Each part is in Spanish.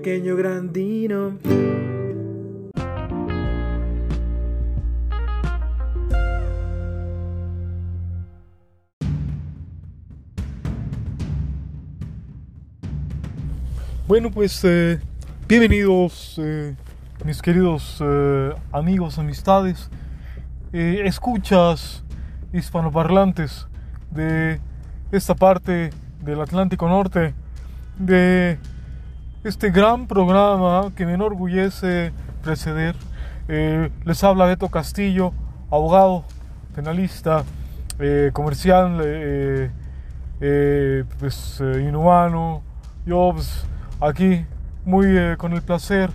pequeño grandino. Bueno, pues eh, bienvenidos eh, mis queridos eh, amigos, amistades, escuchas hispanoparlantes de esta parte del Atlántico Norte, de este gran programa que me enorgullece preceder. Eh, les habla Beto Castillo, abogado, penalista, eh, comercial, eh, eh, pues inhumano. Pues, aquí muy con el placer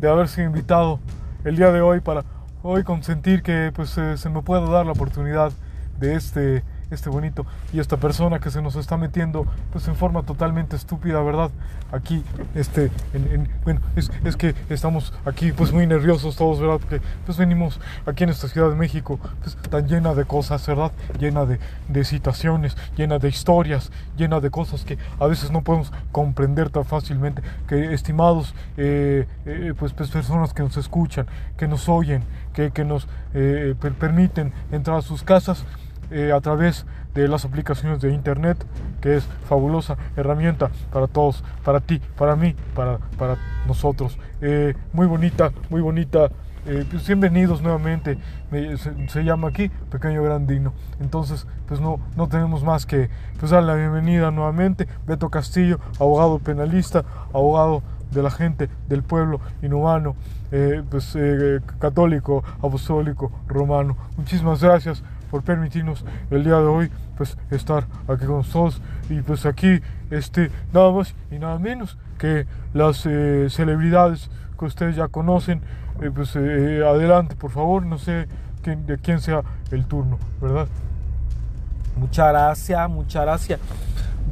de haber sido invitado el día de hoy para hoy consentir que pues se me pueda dar la oportunidad de este este bonito. Y esta persona que se nos está metiendo pues en forma totalmente estúpida verdad aquí este en- en- bueno es, es que estamos aquí pues muy nerviosos todos verdad porque pues venimos aquí en esta ciudad de México pues tan llena de cosas verdad llena de, de citaciones llena de historias llena de cosas que a veces no podemos comprender tan fácilmente que estimados eh, eh, pues, pues personas que nos escuchan que nos oyen que, que nos eh, per- permiten entrar a sus casas eh, a través de las aplicaciones de internet, que es fabulosa herramienta para todos, para ti, para mí, para, para nosotros. Eh, muy bonita, muy bonita. eh, pues bienvenidos nuevamente. Me- se, se llama aquí Pequeño Grandino. Entonces, pues no, no tenemos más que pues, dar la bienvenida nuevamente. Beto Castillo, abogado penalista, abogado de la gente, del pueblo inhumano, eh, pues, eh, católico, apostólico, romano. Muchísimas gracias por permitirnos el día de hoy pues estar aquí con nosotros y pues aquí este nada más y nada menos que las eh, celebridades que ustedes ya conocen. Eh, pues eh, adelante por favor. No sé quién, de quién sea el turno verdad Muchas gracias, muchas gracias.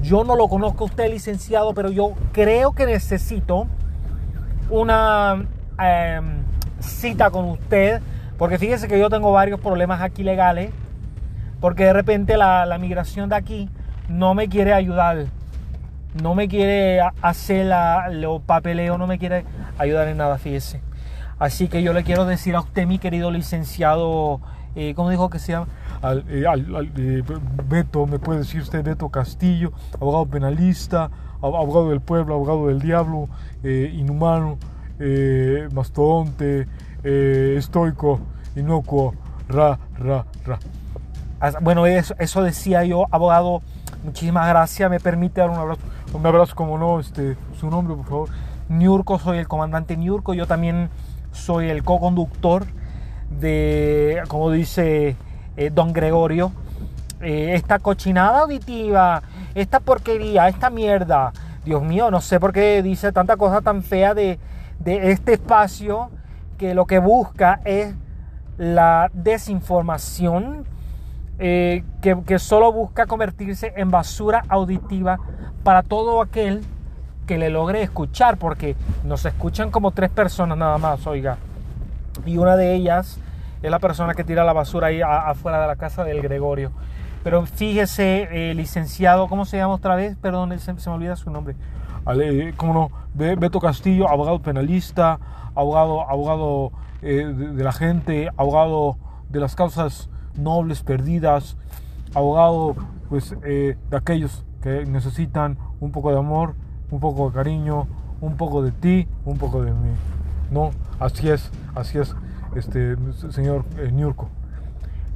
Yo no lo conozco a usted, licenciado, pero yo creo que necesito una eh, cita con usted, porque fíjese que yo tengo varios problemas aquí legales, porque de repente la, la migración de aquí no me quiere ayudar, no me quiere hacer la, los papeleos, no me quiere ayudar en nada, fíjese. Así que yo le quiero decir a usted, mi querido licenciado, eh, ¿cómo dijo que se llama? al, eh, eh, Beto, me puede decir usted Beto Castillo, abogado penalista, ab- abogado del pueblo, abogado del diablo, inhumano, mastodonte, estoico, inocuo, ra, ra, ra. Bueno, eso, decía yo, abogado. Muchísimas gracias. Me permite dar un abrazo. Un abrazo, como no, este, su nombre, por favor. Niurko, soy el comandante Niurko. Yo también soy el co-conductor de, como dice eh, don Gregorio, eh, esta cochinada auditiva, esta porquería, esta mierda. Dios mío, no sé por qué dice tanta cosa tan fea de, de este espacio que lo que busca es la desinformación, eh, que, que solo busca convertirse en basura auditiva para todo aquel que le logre escuchar, porque nos escuchan como tres personas nada más, oiga. Y una de ellas es la persona que tira la basura ahí afuera de la casa del Gregorio. Pero fíjese, eh, licenciado, ¿cómo se llama otra vez? Perdón, se, se me olvida su nombre. Ale, eh, como no, Be- Beto Castillo, abogado penalista, abogado, abogado eh, de la gente, abogado de las causas nobles perdidas, abogado pues eh, de aquellos que necesitan un poco de amor, un poco de cariño, un poco de ti, un poco de mí. No, así es, así es, este señor eh, Niurko.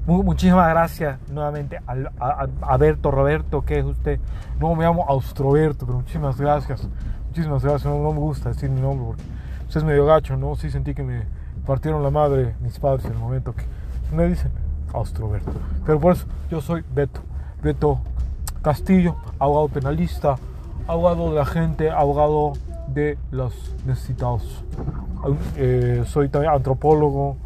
Mu- muchísimas gracias nuevamente a, a- Berto Roberto, que es usted. No me llamo Austroberto, pero muchísimas gracias. Muchísimas gracias. No, no me gusta decir mi nombre porque pues, es medio gacho, ¿no? Sí sentí que me partieron la madre mis padres en el momento que me dicen Austroberto. Pero por eso yo soy Beto. Beto Castillo, abogado penalista, abogado de la gente, abogado de los necesitados. Eh, soy también antropólogo,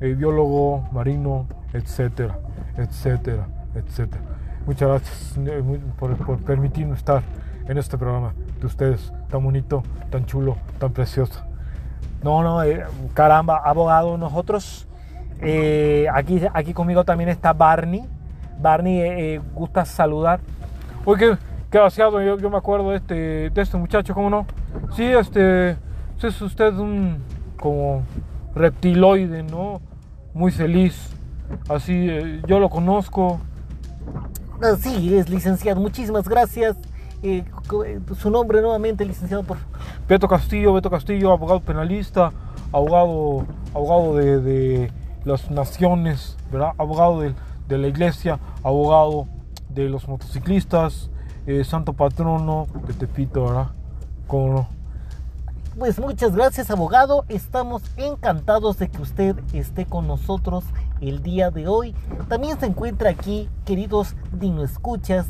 eh, biólogo marino, etcétera, etcétera, etcétera. Muchas gracias eh, por, por permitirme estar en este programa de ustedes, tan bonito, tan chulo, tan precioso. No, no, caramba, abogado, nosotros, eh, aquí, aquí conmigo también está Barney. Barney, eh, eh, gusta saludar. Oye, qué, qué vaciado, yo, yo me acuerdo de este, de este muchacho, ¿cómo no? Sí, este, es usted un como reptiloide, ¿no? Muy feliz. Así, eh, yo lo conozco. Así es, licenciado. Muchísimas gracias. Eh, su nombre nuevamente, licenciado, por Beto Castillo, Beto Castillo, abogado penalista, abogado, abogado de, las naciones, ¿verdad? Abogado de, la iglesia, abogado de los motociclistas, santo patrono de Tepito, ¿verdad? ¿Cómo no? Pues muchas gracias abogado, estamos encantados de que usted esté con nosotros el día de hoy. También se encuentra aquí, queridos Dino Escuchas,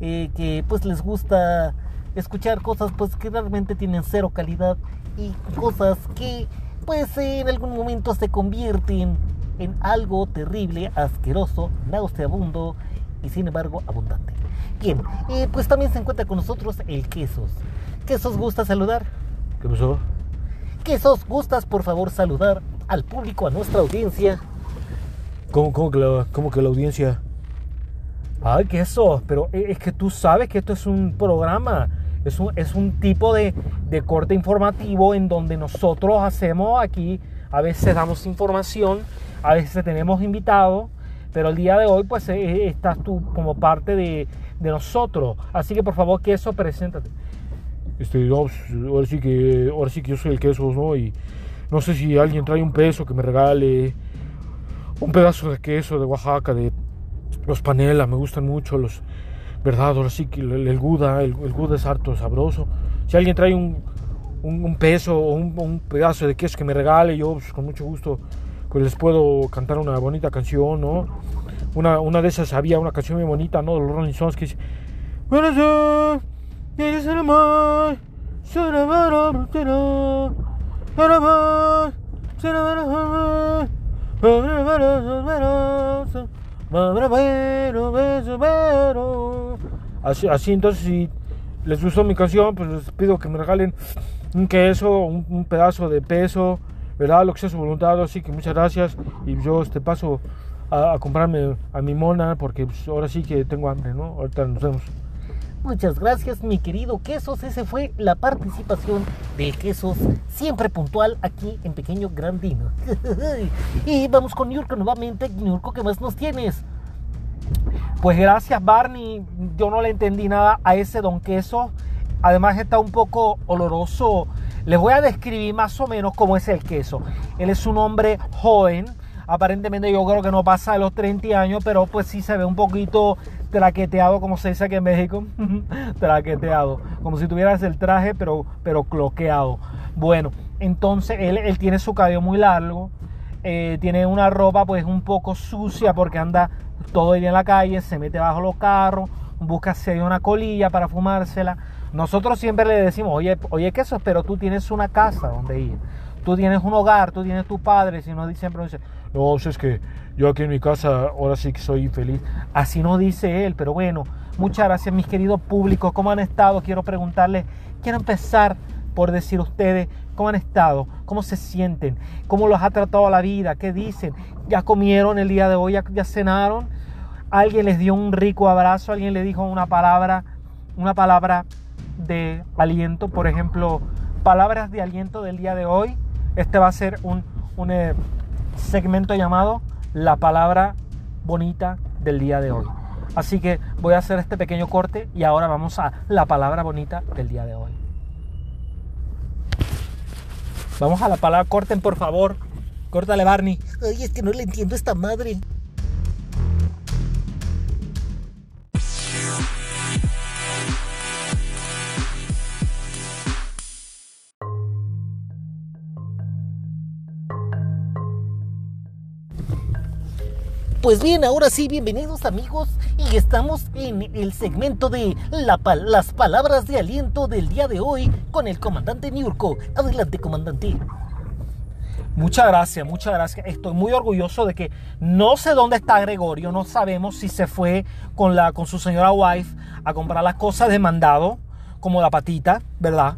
eh, que pues les gusta escuchar cosas pues que realmente tienen cero calidad y cosas que pues en algún momento se convierten en algo terrible, asqueroso, nauseabundo y sin embargo abundante. Bien, eh, pues también se encuentra con nosotros el Quesos. ¿Quesos gusta saludar? ¿Qué pasó? Quesos, ¿gustas por favor saludar al público, a nuestra audiencia? ¿Cómo, cómo, que, la, cómo que la audiencia? Ay, queso, pero e, es que tú sabes que esto es un programa, es un, es un tipo de, de corte informativo en donde nosotros hacemos aquí, a veces damos información, a veces tenemos invitados, pero el día de hoy pues e, e, estás tú como parte de, de nosotros. Así que por favor, queso, preséntate. Este, pues, ahora sí que ahora sí que yo soy el queso, ¿no? Y no sé si alguien trae un peso que me regale un pedazo de queso de Oaxaca, de los panela, me gustan mucho los, ¿verdad? Ahora sí que el, el el, el, es harto sabroso. Si alguien trae un, un, un peso o un, un, pedazo de queso que me regale, yo pues, con mucho gusto pues les puedo cantar una bonita canción, ¿no? Una, una de esas había una canción muy bonita, ¿no? De los Rolling Stones que dice, bueno, Así, así entonces si les gustó mi canción, pues les pido que me regalen un queso, un, un pedazo de peso, ¿verdad? Lo que sea su voluntad, así que muchas gracias y yo te paso a, a comprarme a mi mona porque pues, ahora sí que tengo hambre, ¿no? Ahorita nos vemos. Muchas gracias, mi querido Quesos. Ese fue la participación del Quesos, siempre puntual aquí en Pequeño Grandino. y vamos con Niurko nuevamente. Niurko, ¿qué más nos tienes? Pues gracias, Barney. Yo no le entendí nada a ese don Queso. Además, está un poco oloroso. Les voy a describir más o menos cómo es el queso. Él es un hombre joven. Aparentemente yo creo que no pasa de los 30 años, pero pues sí se ve un poquito traqueteado, como se dice aquí en México. traqueteado. Como si tuvieras el traje, pero, pero cloqueado. Bueno, entonces él, él tiene su cabello muy largo. Eh, tiene una ropa pues un poco sucia porque anda todo el día en la calle, se mete bajo los carros, busca si hay una colilla para fumársela. Nosotros siempre le decimos, oye, oye, ¿qué eso? Pero tú tienes una casa donde ir. Tú tienes un hogar, tú tienes tu padre. Si no, siempre dice, no, es que yo aquí en mi casa ahora sí que soy feliz. Así no dice él, pero bueno, muchas gracias mis queridos públicos. ¿Cómo han estado? Quiero preguntarles, quiero empezar por decir ustedes cómo han estado, cómo se sienten, cómo los ha tratado la vida, qué dicen, ya comieron el día de hoy, ya cenaron, alguien les dio un rico abrazo, alguien le dijo una palabra, una palabra de aliento, por ejemplo, palabras de aliento del día de hoy. Este va a ser un, un eh, segmento llamado La palabra bonita del día de hoy. Así que voy a hacer este pequeño corte y ahora vamos a la palabra bonita del día de hoy. Vamos a la palabra, corten por favor. Córtale, Barney. Ay, es que no le entiendo esta madre. Pues bien, ahora sí, bienvenidos amigos y estamos en el segmento de la las palabras de aliento del día de hoy con el comandante Niurko. Adelante, comandante. Muchas gracias, muchas gracias. Estoy muy orgulloso de que no sé dónde está Gregorio, no sabemos si se fue con, la, con su señora wife a comprar las cosas de mandado, como la patita, ¿verdad?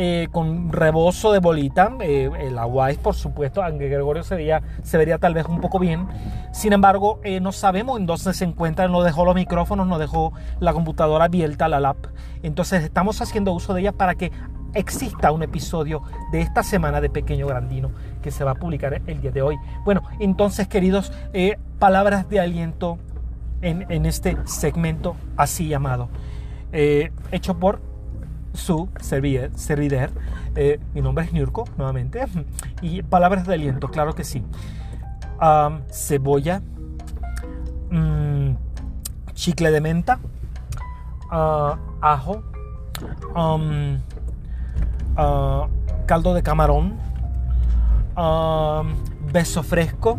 Eh, con rebozo de bolita. Eh, la wife, por supuesto, aunque Gregorio se se vería tal vez un poco bien. Sin embargo, eh, no sabemos en dónde se encuentra. No dejó los micrófonos, no dejó la computadora abierta, la lap. Entonces estamos haciendo uso de ella para que exista un episodio de esta semana de Pequeño Grandino que se va a publicar el día de hoy. Bueno, entonces queridos, eh, palabras de aliento en, este segmento así llamado, hecho por su servider. Eh, mi nombre es Nurko, nuevamente. Y palabras de aliento, claro que sí. cebolla, mm, chicle de menta, ah, ajo, ah, caldo de camarón, beso fresco,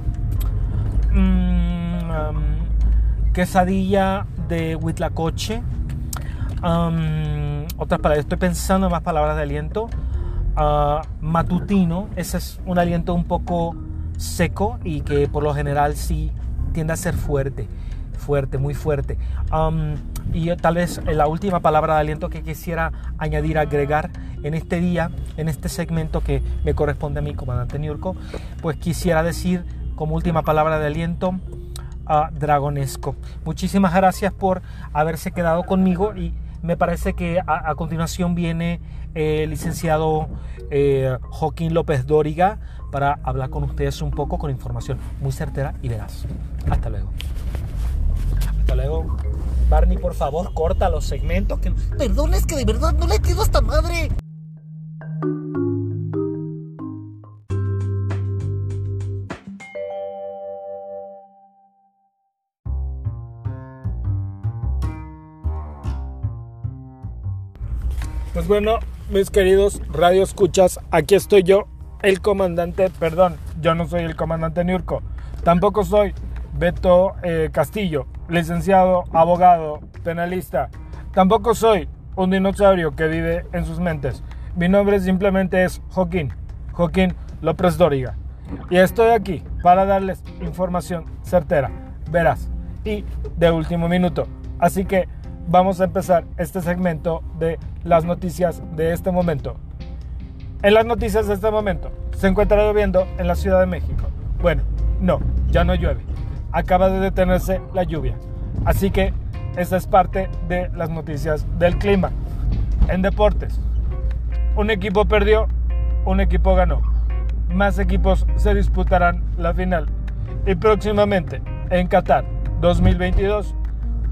mm, quesadilla de huitlacoche. Otras palabras, estoy pensando en más palabras de aliento. Ah, matutino, ese es un aliento un poco seco y que por lo general sí tiende a ser fuerte, fuerte, muy fuerte. y tal vez la última palabra de aliento que quisiera añadir, agregar en este día, en este segmento que me corresponde a mi comandante Niurko, pues quisiera decir como última palabra de aliento, dragonesco. Muchísimas gracias por haberse quedado conmigo y me parece que a, continuación viene eh, el licenciado eh, Joaquín López Dóriga para hablar con ustedes un poco con información muy certera y veraz. Hasta luego. Hasta luego. Barney, por favor, corta los segmentos. Que... Perdón, es que de verdad no le a esta madre. Pues bueno, mis queridos radio escuchas, aquí estoy yo, el comandante, perdón, yo no soy el comandante Nurko, tampoco soy Beto eh, Castillo, licenciado, abogado, penalista, tampoco soy un dinosaurio que vive en sus mentes. Mi nombre simplemente es Joaquín, Joaquín López Dóriga. Y estoy aquí para darles información certera, veraz y de último minuto. Así que vamos a empezar este segmento de las noticias de este momento. En las noticias de este momento, se encuentra lloviendo en la Ciudad de México. Bueno, no, ya no llueve. Acaba de detenerse la lluvia. Así que esa es parte de las noticias del clima. En deportes, un equipo perdió, un equipo ganó. Más equipos se disputarán la final. Y próximamente, en Qatar 2022,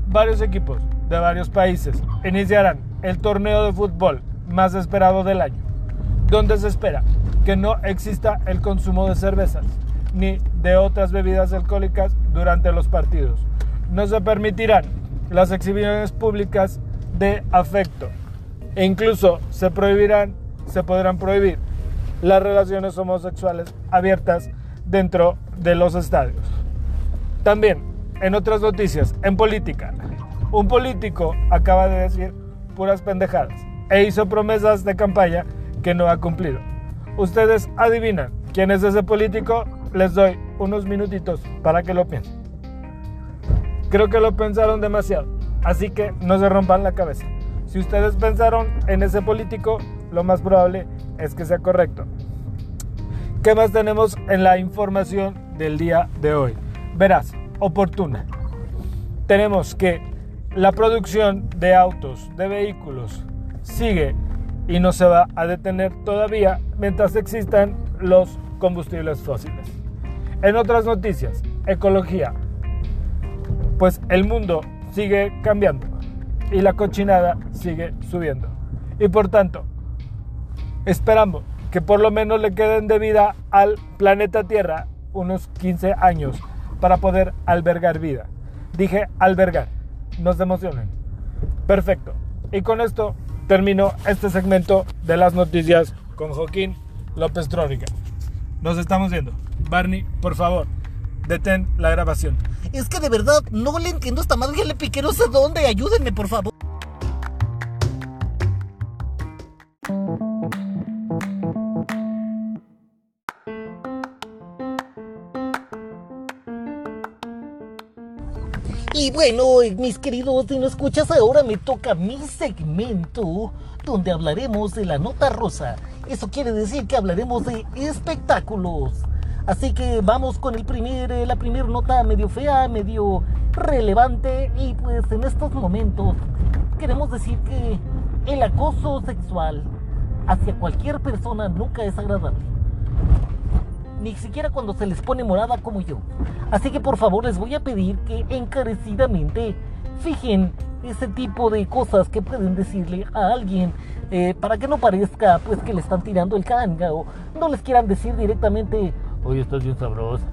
varios equipos de varios países iniciarán el torneo de fútbol más esperado del año, donde se espera que no exista el consumo de cervezas ni de otras bebidas alcohólicas durante los partidos. No se permitirán las exhibiciones públicas de afecto e incluso se prohibirán, se podrán prohibir las relaciones homosexuales abiertas dentro de los estadios. También, en otras noticias, en política, un político acaba de decir puras pendejadas e hizo promesas de campaña que no ha cumplido. Ustedes adivinan quién es ese político, les doy unos minutitos para que lo piensen. Creo que lo pensaron demasiado, así que no se rompan la cabeza. Si ustedes pensaron en ese político, lo más probable es que sea correcto. ¿Qué más tenemos en la información del día de hoy? Verás, oportuna. Tenemos que la producción de autos, de vehículos, sigue y no se va a detener todavía mientras existan los combustibles fósiles. En otras noticias, ecología. Pues el mundo sigue cambiando y la cochinada sigue subiendo. Y por tanto, esperamos que por lo menos le queden de vida al planeta Tierra unos 15 años para poder albergar vida. Dije albergar no se emocionen. Perfecto. Y con esto termino este segmento de las noticias con Joaquín López Trónica. Nos estamos viendo. Barney, por favor, detén la grabación. Es que de verdad no le entiendo esta madre, ya le piqué no sé dónde. Ayúdenme, por favor. Y bueno, mis queridos, si no escuchas ahora me toca mi segmento donde hablaremos de la nota rosa. Eso quiere decir que hablaremos de espectáculos. Así que vamos con el primer, eh, la primera nota medio fea, medio relevante. Y pues en estos momentos queremos decir que el acoso sexual hacia cualquier persona nunca es agradable. Ni siquiera cuando se les pone morada como yo. Así que por favor les voy a pedir que encarecidamente fijen ese tipo de cosas que pueden decirle a alguien eh, para que no parezca pues que le están tirando el canga o no les quieran decir directamente, oye, estás bien sabrosa.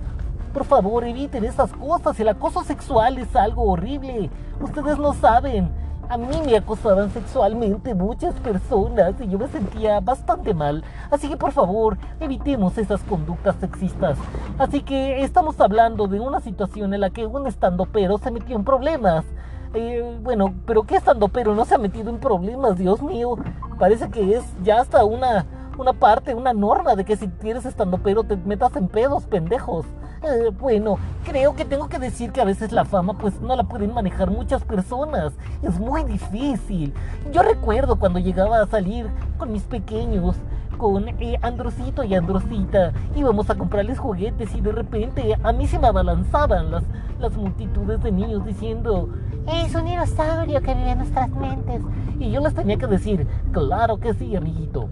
Por favor, eviten esas cosas. El acoso sexual es algo horrible. Ustedes no saben. A mí me acosaban sexualmente muchas personas y yo me sentía bastante mal. Así que por favor, evitemos esas conductas sexistas. Así que estamos hablando de una situación en la que un estando pero se metió en problemas. Eh, bueno, pero ¿qué estando pero no se ha metido en problemas? Dios mío, parece que es ya hasta una, una parte, una norma de que si tienes estando pero te metas en pedos, pendejos. Eh, bueno, creo que tengo que decir que a veces la fama pues no la pueden manejar muchas personas. Es muy difícil. Yo recuerdo cuando llegaba a salir con mis pequeños con eh, Androsito y Androsita. Íbamos a comprarles juguetes y de repente a mí se me abalanzaban las, las multitudes de niños diciendo, es un dinosaurio que vive en nuestras mentes. Y yo les tenía que decir, claro que sí, amiguito.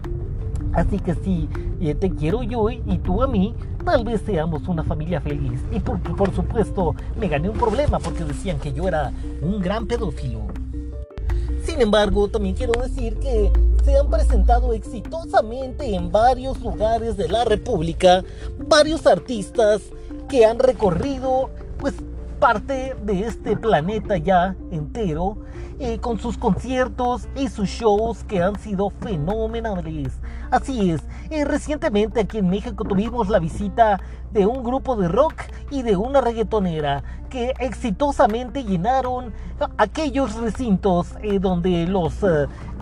Así que sí, eh, te quiero yo y tú a mí, tal vez seamos una familia feliz. Y por, por supuesto, me gané un problema porque decían que yo era un gran pedófilo. Sin embargo, también quiero decir que se han presentado exitosamente en varios lugares de la República varios artistas que han recorrido pues parte de este planeta ya entero eh, con sus conciertos y sus shows que han sido fenomenales. Así es, eh, recientemente aquí en México tuvimos la visita de un grupo de rock y de una reggaetonera que exitosamente llenaron aquellos recintos eh, donde los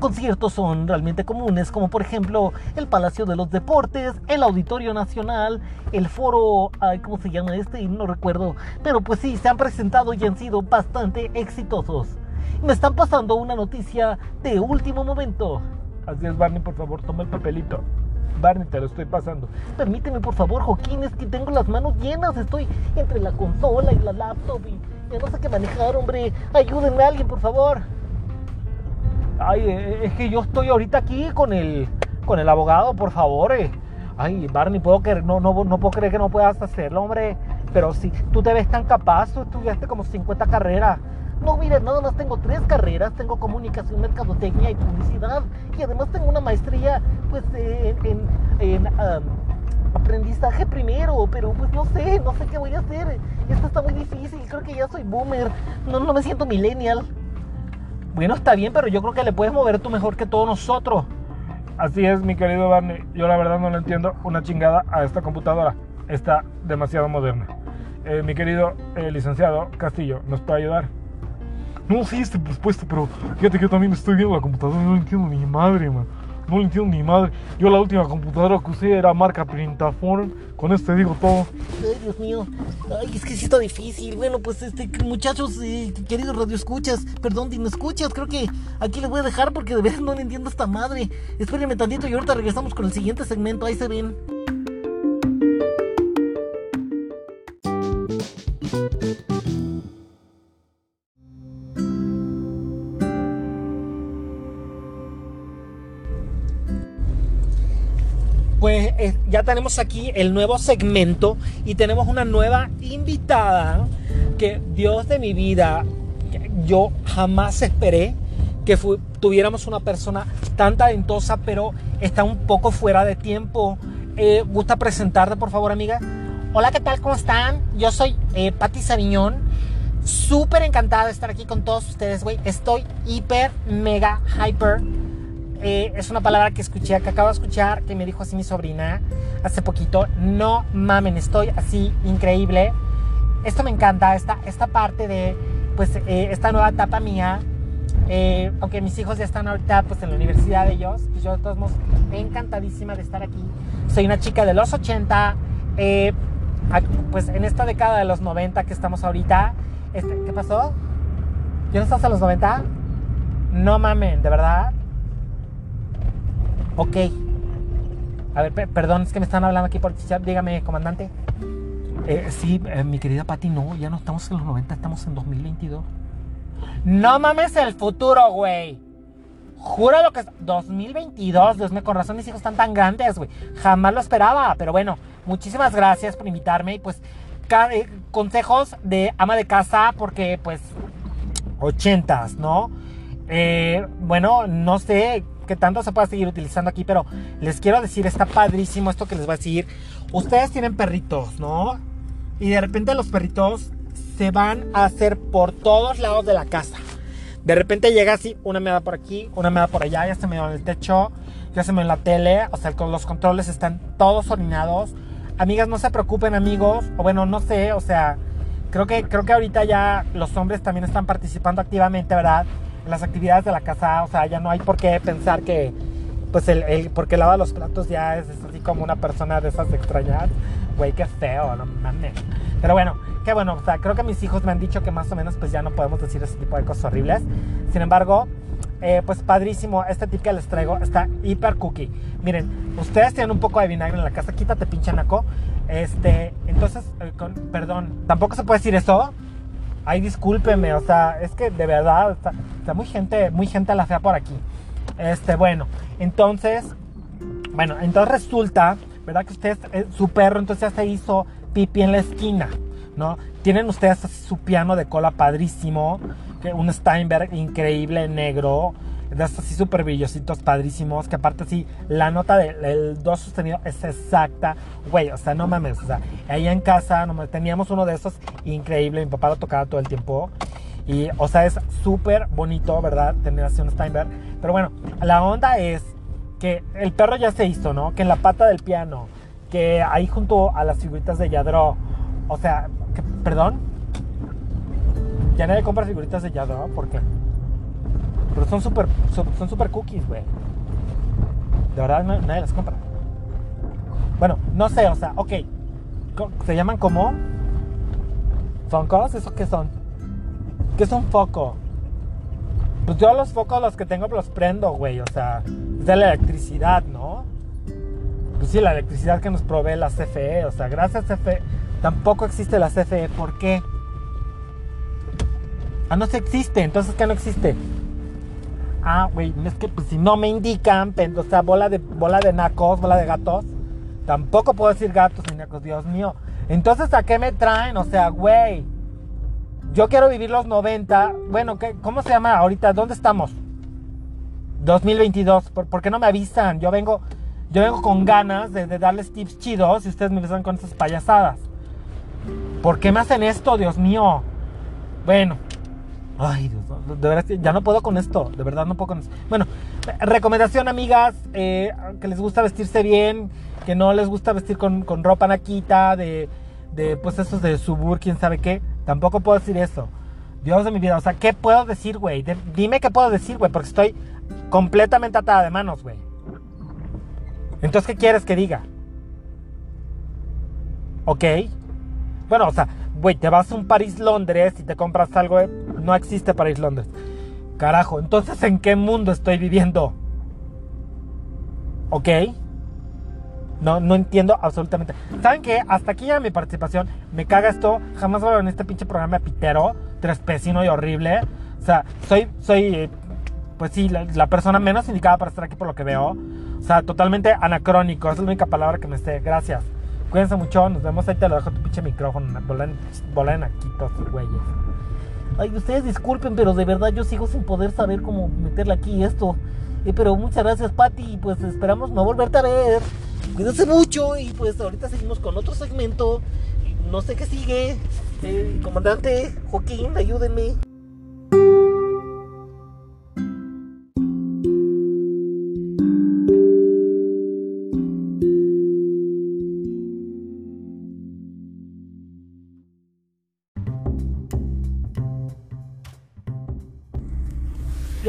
conciertos son realmente comunes, como por ejemplo el Palacio de los Deportes, el Auditorio Nacional, el Foro, ¿cómo se llama este? No recuerdo, pero pues sí, se han presentado y han sido bastante exitosos. Me están pasando una noticia de último momento. Así es, Barney, por favor, toma el papelito. Barney, te lo estoy pasando. Permíteme, por favor, Joaquín, es que tengo las manos llenas. Estoy entre la consola y la laptop y ya no sé qué manejar, hombre. Ayúdenme a alguien, por favor. Ay, eh, es que yo estoy ahorita aquí con el, con el abogado, por favor. Eh. Ay, Barney, puedo creer, no, no, no puedo creer que no puedas hacerlo, hombre. Pero si tú te ves tan capaz, tú estudiaste como 50 carreras. No, mire, nada más tengo tres carreras, tengo comunicación, mercadotecnia y publicidad. Y además tengo una maestría pues en, en, aprendizaje primero, pero pues no sé, no sé qué voy a hacer. Esto está muy difícil, creo que ya soy boomer, no, no me siento millennial. Bueno, está bien, pero yo creo que le puedes mover tú mejor que todos nosotros. Así es, mi querido Barney. Yo la verdad no le entiendo una chingada a esta computadora. Está demasiado moderna. Eh, mi querido eh, licenciado Castillo, ¿nos puede ayudar? No, sí, este presupuesto, pero fíjate que yo también estoy viendo la computadora no entiendo ni madre, man. No entiendo ni madre. Yo la última computadora que usé era marca Printaform. Con este digo todo. Ay, Dios mío. Ay, es que sí está difícil. Bueno, pues este, muchachos, eh, queridos radioescuchas, perdón, no escuchas, creo que aquí les voy a dejar porque de verdad no le entiendo a esta madre. Espérenme tantito y ahorita regresamos con el siguiente segmento. Ahí se ven. Pues ya tenemos aquí el nuevo segmento y tenemos una nueva invitada que Dios de mi vida, yo jamás esperé que tuviéramos una persona tan talentosa, pero está un poco fuera de tiempo. Eh, ¿Gusta presentarte, por favor, amiga? Hola, ¿qué tal? ¿Cómo están? Yo soy eh, Patti Sabiñón. Súper encantada de estar aquí con todos ustedes, güey. Estoy hiper, mega, hyper eh, es una palabra que escuché, que acabo de escuchar, que me dijo así mi sobrina hace poquito. No mamen, estoy así increíble. Esto me encanta, esta, esta parte de, pues, eh, esta nueva etapa mía. Eh, aunque mis hijos ya están ahorita, pues, en la universidad de ellos, pues yo de todos modos, encantadísima de estar aquí. Soy una chica de los 80, pues, en esta década de los 90 que estamos ahorita. Este, ¿Qué pasó? ¿Ya no estás en los 90? No mamen, de verdad. Ok. A ver, perdón, es que me están hablando aquí por chat. Dígame, comandante. Eh, sí, eh, mi querida Patti, no, ya no estamos en los 90, estamos en 2022. No mames el futuro, güey. Juro lo que es 2022, Dios mío, con razón mis hijos están tan grandes, güey. Jamás lo esperaba, pero bueno, muchísimas gracias por invitarme y pues eh, consejos de ama de casa porque pues ochentas, ¿no? Bueno, no sé tanto se puede seguir utilizando aquí, pero les quiero decir, está padrísimo esto que les voy a decir. Ustedes tienen perritos, ¿no? Y de repente los perritos se van a hacer por todos lados de la casa. De repente llega así, una me da por aquí, una me da por allá, ya se me da en el techo, ya se me en la tele, o sea, los controles están todos orinados. Amigas, no se preocupen, amigos, o bueno, no sé, o sea, creo que, creo que ahorita ya los hombres también están participando activamente, ¿verdad? Las actividades de la casa, o sea, ya no hay por qué pensar que, pues, el, el porque lava los platos ya es, así como una persona de esas extrañas. Güey, qué feo, no mames. Pero bueno, que bueno, o sea, creo que mis hijos me han dicho que más o menos pues ya no podemos decir ese tipo de cosas horribles. Sin embargo, eh, pues padrísimo, este tip que les traigo está hiper cookie. Miren, ustedes tienen un poco de vinagre en la casa, quítate pinche naco. Este, entonces, eh, perdón, tampoco se puede decir eso. Ay, discúlpeme, o sea, es que de verdad está, está muy gente, muy gente a la fea por aquí. Este, bueno, entonces, bueno, entonces resulta, ¿verdad? Que usted, eh, su perro entonces ya se hizo pipi en la esquina. ¿no? Tienen ustedes su piano de cola padrísimo, un Steinberg increíble negro, de estos así súper brillositos padrísimos, que aparte sí, la nota del do sostenido es exacta, güey, o sea, no mames, o sea, ahí en casa no, teníamos uno de esos increíble, mi papá lo tocaba todo el tiempo, y, o sea, es súper bonito, ¿verdad? Tener así un Steinberg, pero bueno, la onda es que el perro ya se hizo, ¿no? Que en la pata del piano, que ahí junto a las figuritas de Yadro, o sea, ¿Perdón? Ya nadie compra figuritas de Yadro, ¿por qué? Pero son súper son, super cookies, güey. De verdad nadie las compra. Bueno, no sé, o sea, ok. ¿Se llaman como? ¿Foncos? ¿Eso qué son? ¿Qué son foco? Pues yo los focos los que tengo los prendo, güey. O sea, es de la electricidad, ¿no? Pues sí, la electricidad que nos provee la CFE. O sea, gracias CFE Tampoco existe la CFE. ¿Por qué? Ah, no se existe. Entonces, ¿qué no existe? Ah, güey, es que pues, si no me indican, o sea, bola de, bola de nacos, bola de gatos. Tampoco puedo decir gatos ni nacos, Dios mío. Entonces, ¿a qué me traen? O sea, güey. Yo quiero vivir los 90. Bueno, ¿qué, ¿cómo se llama ahorita? ¿Dónde estamos? 2022. ¿Por, qué no me avisan? Yo vengo, yo vengo con ganas de, de darles tips chidos y ustedes me avisan con esas payasadas. ¿Por qué me hacen esto, Dios mío? Bueno. Ay, Dios, de verdad, ya no puedo con esto. De verdad, no puedo con esto. Bueno, recomendación, amigas, eh, que les gusta vestirse bien, que no les gusta vestir con, ropa naquita, de, de, pues, esos de subur, quién sabe qué. Tampoco puedo decir eso. Dios de mi vida, o sea, ¿qué puedo decir, güey? dime qué puedo decir, güey, porque estoy completamente atada de manos, güey. Entonces, ¿qué quieres que diga? ¿Ok? Bueno, o sea, güey, te vas a un París-Londres y te compras algo, eh, no existe París-Londres. Carajo, entonces, ¿en qué mundo estoy viviendo? ¿Ok? No, no entiendo absolutamente. ¿Saben qué? Hasta aquí ya mi participación. Me caga esto. Jamás vuelvo en este pinche programa pitero, trespecino y horrible. O sea, soy, soy, eh, pues sí, la, persona menos indicada para estar aquí por lo que veo. O sea, totalmente anacrónico. Es la única palabra que me sé. Gracias. Cuídense mucho, nos vemos. Ahí te lo dejo tu pinche micrófono. Volan, aquí todos güeyes. Ay, ustedes disculpen, pero de verdad yo sigo sin poder saber cómo meterle aquí esto. Eh, pero muchas gracias, Patti. Pues esperamos no volverte a ver. Cuídense mucho. Y pues ahorita seguimos con otro segmento. No sé qué sigue. Eh, comandante Joaquín, ayúdenme.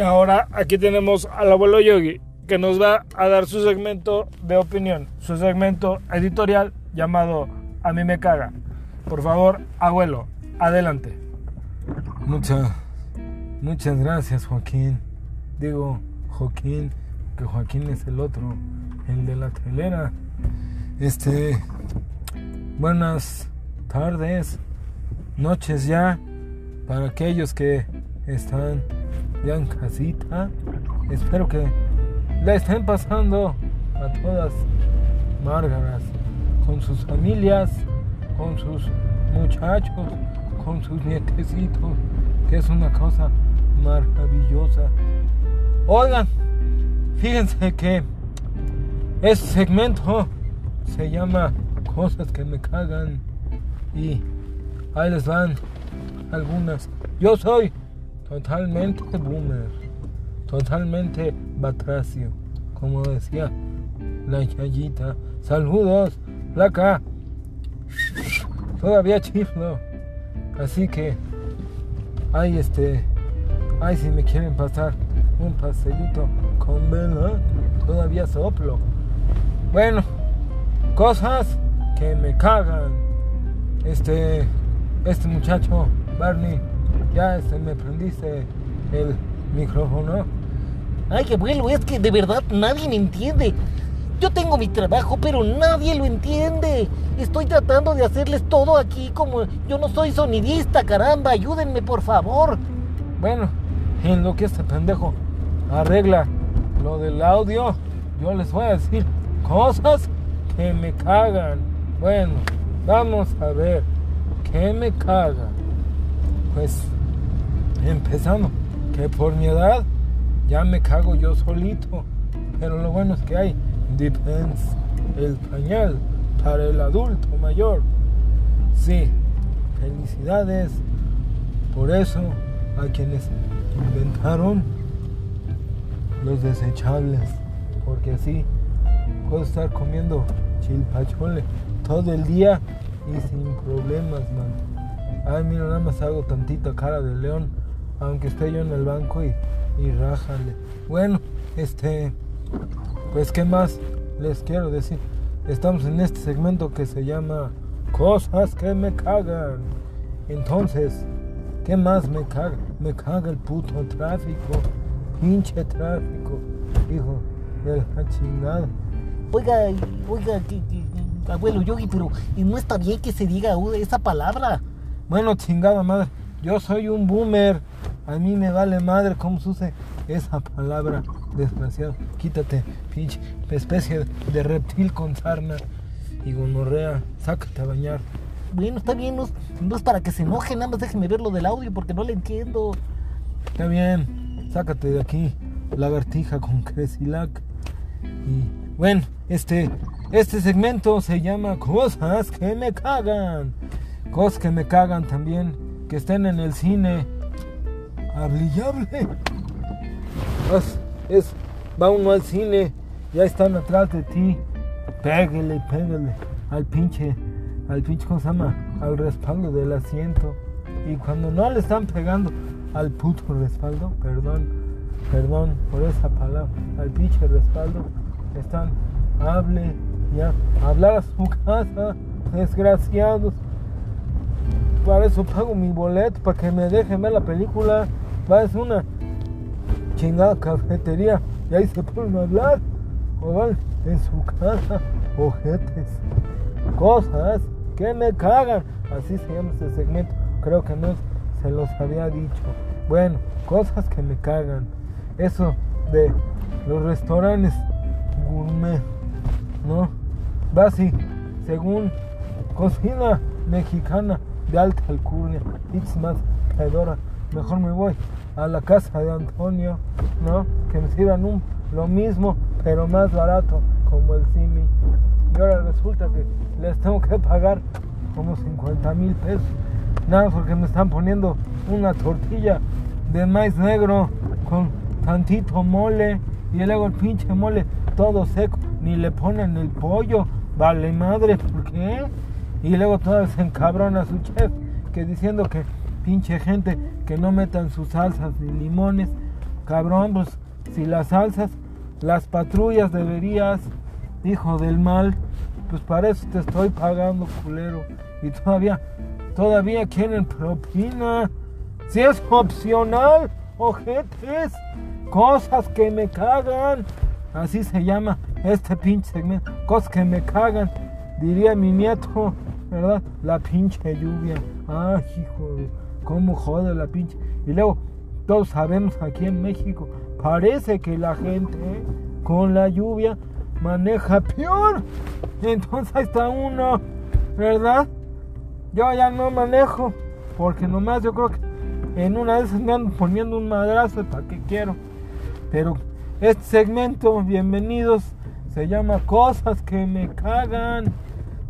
Ahora aquí tenemos al abuelo Yogi que nos va a dar su segmento de opinión, su segmento editorial llamado A mí me caga. Por favor, abuelo, adelante. Muchas, muchas gracias Joaquín. Digo, Joaquín, que Joaquín es el otro, el de la telera. Este, buenas tardes, noches ya, para aquellos que están ya en casita. espero que la estén pasando a todas márgaras, con sus familias, con sus muchachos, con sus nietecitos, que es una cosa maravillosa. Oigan, fíjense que este segmento se llama Cosas que me cagan y ahí les van algunas. Yo soy totalmente boomer, totalmente batracio, como decía la chayita. Saludos, placa. Todavía chiflo. Así que, ay, este, ay, si me quieren pasar un pastelito con vela, todavía soplo. Bueno, cosas que me cagan. Este, este muchacho, Barney, ya este, me prendiste el micrófono. Ay, abuelo, es que de verdad nadie me entiende. Yo tengo mi trabajo, pero nadie lo entiende. Estoy tratando de hacerles todo aquí como yo no soy sonidista, caramba. Ayúdenme, por favor. Bueno, en lo que este pendejo arregla lo del audio, yo les voy a decir cosas que me cagan. Bueno, vamos a ver qué me caga. Pues empezando, que por mi edad ya me cago yo solito. Pero lo bueno es que hay Depends, el pañal para el adulto mayor. Sí, felicidades por eso a quienes inventaron los desechables. Porque así puedo estar comiendo chilpachole todo el día y sin problemas, man. Ay, mira, nada más hago tantita cara de león, aunque esté yo en el banco y, y rájale. Bueno, este, pues, ¿qué más les quiero decir? Estamos en este segmento que se llama Cosas que me cagan. Entonces, ¿qué más me caga? Me caga el puto tráfico. Pinche tráfico. Hijo de la chingada. Oiga, oiga, que, que- abuelo Yogi, pero no está bien que se diga uh, esa palabra. Bueno, chingada madre. Yo soy un boomer. A mí me vale madre cómo se use esa palabra. Desgraciado. Quítate, pinche especie de reptil con sarna y gonorrea. Sácate a bañar. Bueno, está bien, no, es- para que se enoje, nada más déjeme ver lo del audio porque no le entiendo. Está bien. Sácate de aquí. Lagartija con Cresilac. Y bueno, este, este segmento se llama Cosas que me cagan. Cosas que me cagan también. Que estén en el cine. Hable y es, va uno al cine. Ya están atrás de ti. Pégale, pégale. Al pinche, al pinche, ¿cómo se llama? Al respaldo del asiento. Y cuando no le están pegando al puto respaldo, perdón, perdón por esa palabra, al pinche respaldo, están, hable, ya, hablar a su casa, desgraciados. Para eso pago mi boleto, para que me dejen ver la película. Va, es una chingada cafetería y ahí se ponen a hablar. O van en su casa, ojetes. Cosas que me cagan. Así se llama este segmento. Creo que no se los había dicho. Bueno, cosas que me cagan. Eso de los restaurantes gourmet, ¿no? Va así, según cocina mexicana de alta alcurnia, it's más pedora. Mejor me voy a la casa de Antonio, ¿no? Que me sirvan un, lo mismo, pero más barato, como el Simi. Y ahora resulta que les tengo que pagar como 50 mil pesos. Nada, porque me están poniendo una tortilla de maíz negro con tantito mole y luego el pinche mole todo seco, ni le ponen el pollo. Vale madre, ¿por qué? Y luego todavía se encabrona su chef, que diciendo que pinche gente que no metan sus salsas ni limones. Cabrón, pues si las salsas, las patrullas deberías, hijo del mal, pues para eso te estoy pagando, culero. Y todavía, todavía quieren propina. Si es opcional, ojetes, cosas que me cagan. Así se llama este pinche segmento. Cosas que me cagan, diría mi nieto, ¿verdad? La pinche lluvia. Ay, hijo de, cómo jode la pinche. Y luego, todos sabemos aquí en México, parece que la gente con la lluvia maneja peor. Entonces ahí está uno, ¿verdad? Yo ya no manejo, porque nomás yo creo que en una de esas me ando poniendo un madrazo, ¿para qué quiero? Pero este segmento, bienvenidos, se llama Cosas que me cagan.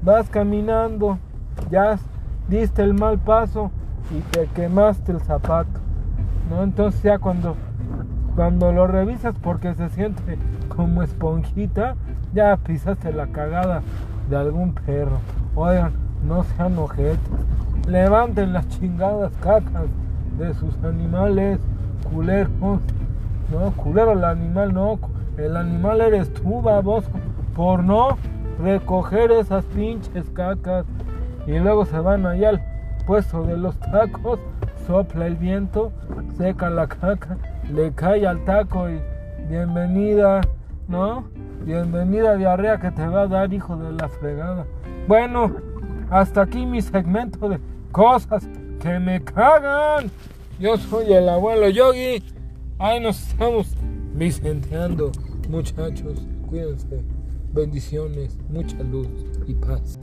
Vas caminando, ya diste el mal paso y te quemaste el zapato. ¿No? Entonces ya cuando cuando lo revisas porque se siente como esponjita, ya pisaste la cagada de algún perro. Oigan, no sean ojetes. Levanten las chingadas cacas de sus animales culeros. No, culero el animal, no. El animal eres tú, baboso. Por no recoger esas pinches cacas. Y luego se van allá al puesto de los tacos. Sopla el viento, seca la caca, le cae al taco y bienvenida, ¿no? Bienvenida diarrea que te va a dar, hijo de la fregada. Bueno, hasta aquí mi segmento de cosas que me cagan. Yo soy el abuelo Yogi. Ahí nos estamos vicenteando, muchachos. Cuídense. Bendiciones, mucha luz y paz.